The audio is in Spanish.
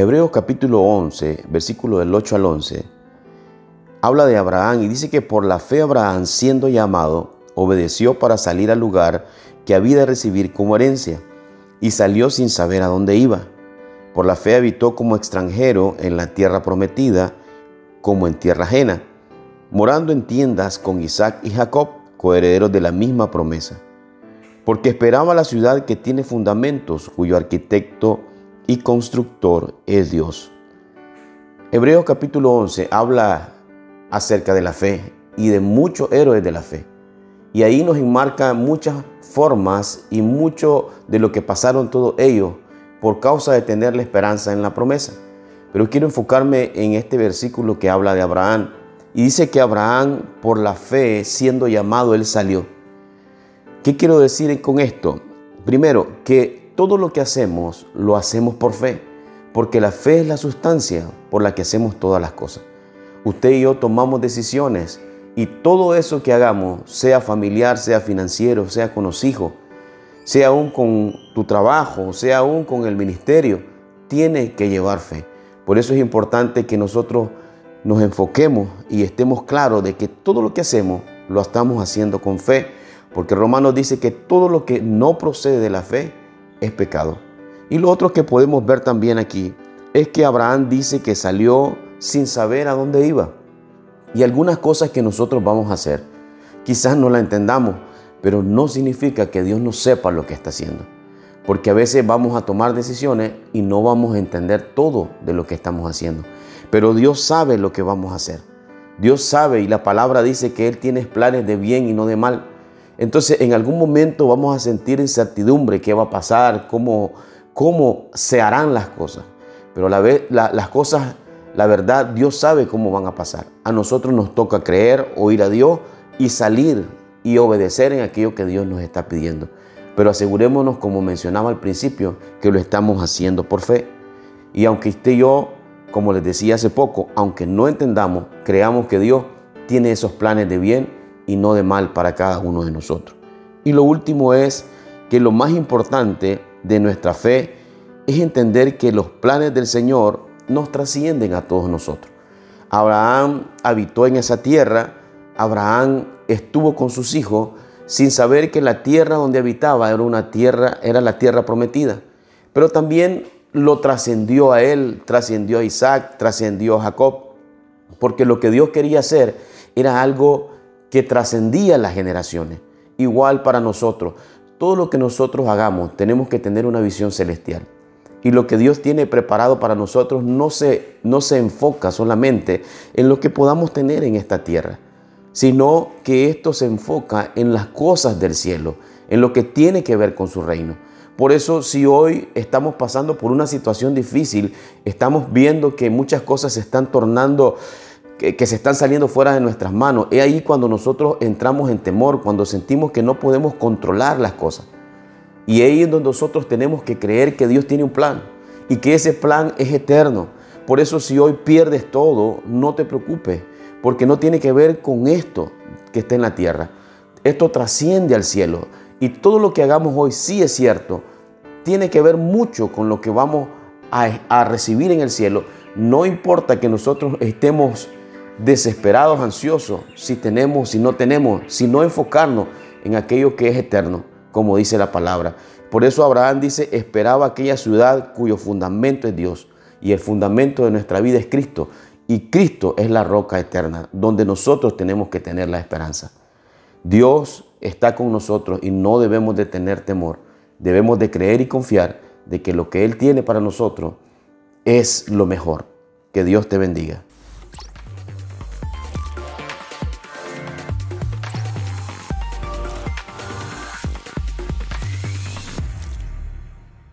Hebreos capítulo 11, versículo del 8 al 11, habla de Abraham y dice que por la fe Abraham, siendo llamado, obedeció para salir al lugar que había de recibir como herencia y salió sin saber a dónde iba. Por la fe habitó como extranjero en la tierra prometida, como en tierra ajena, morando en tiendas con Isaac y Jacob, coherederos de la misma promesa. Porque esperaba la ciudad que tiene fundamentos, cuyo arquitecto y constructor es Dios. Hebreos capítulo 11 habla acerca de la fe y de muchos héroes de la fe. Y ahí nos enmarca muchas formas y mucho de lo que pasaron todos ellos por causa de tener la esperanza en la promesa. Pero quiero enfocarme en este versículo que habla de Abraham. Y dice que Abraham, por la fe, siendo llamado, él salió. ¿Qué quiero decir con esto? Primero, que todo lo que hacemos lo hacemos por fe, porque la fe es la sustancia por la que hacemos todas las cosas. Usted y yo tomamos decisiones y todo eso que hagamos, sea familiar, sea financiero, sea con los hijos, sea aún con tu trabajo, sea aún con el ministerio, tiene que llevar fe. Por eso es importante que nosotros nos enfoquemos y estemos claros de que todo lo que hacemos lo estamos haciendo con fe, porque Romanos dice que todo lo que no procede de la fe es pecado. Y lo otro que podemos ver también aquí es que Abraham dice que salió sin saber a dónde iba. Y algunas cosas que nosotros vamos a hacer, quizás no la entendamos, pero no significa que Dios no sepa lo que está haciendo. Porque a veces vamos a tomar decisiones y no vamos a entender todo de lo que estamos haciendo. Pero Dios sabe lo que vamos a hacer. Dios sabe y la palabra dice que Él tiene planes de bien y no de mal. Entonces en algún momento vamos a sentir incertidumbre, qué va a pasar, cómo, cómo se harán las cosas. Pero la, la, las cosas, la verdad, Dios sabe cómo van a pasar. A nosotros nos toca creer, oír a Dios y salir y obedecer en aquello que Dios nos está pidiendo. Pero asegurémonos, como mencionaba al principio, que lo estamos haciendo por fe. Y aunque esté yo, como les decía hace poco, aunque no entendamos, creamos que Dios tiene esos planes de bien y no de mal para cada uno de nosotros. Y lo último es que lo más importante de nuestra fe es entender que los planes del Señor nos trascienden a todos nosotros. Abraham habitó en esa tierra, Abraham estuvo con sus hijos sin saber que la tierra donde habitaba era una tierra, era la tierra prometida. Pero también lo trascendió a él, trascendió a Isaac, trascendió a Jacob, porque lo que Dios quería hacer era algo que trascendía las generaciones. Igual para nosotros. Todo lo que nosotros hagamos tenemos que tener una visión celestial. Y lo que Dios tiene preparado para nosotros no se, no se enfoca solamente en lo que podamos tener en esta tierra, sino que esto se enfoca en las cosas del cielo, en lo que tiene que ver con su reino. Por eso si hoy estamos pasando por una situación difícil, estamos viendo que muchas cosas se están tornando que, se están saliendo fuera de nuestras manos. Es ahí cuando nosotros entramos en temor, cuando sentimos que no podemos controlar las cosas. Y ahí donde nosotros tenemos que creer que Dios tiene un plan y que ese plan es eterno. Por eso si hoy pierdes todo, no te preocupes, porque no tiene que ver con esto que está en la tierra. Esto trasciende al cielo. Y todo lo que hagamos hoy, sí es cierto, tiene que ver mucho con lo que vamos a recibir en el cielo. No importa que nosotros estemos desesperados, ansiosos, si tenemos, si no tenemos, si no enfocarnos en aquello que es eterno, como dice la palabra. Por eso Abraham dice, esperaba aquella ciudad cuyo fundamento es Dios y el fundamento de nuestra vida es Cristo. Y Cristo es la roca eterna, donde nosotros tenemos que tener la esperanza. Dios está con nosotros y no debemos de tener temor. Debemos de creer y confiar de que lo que Él tiene para nosotros es lo mejor. Que Dios te bendiga.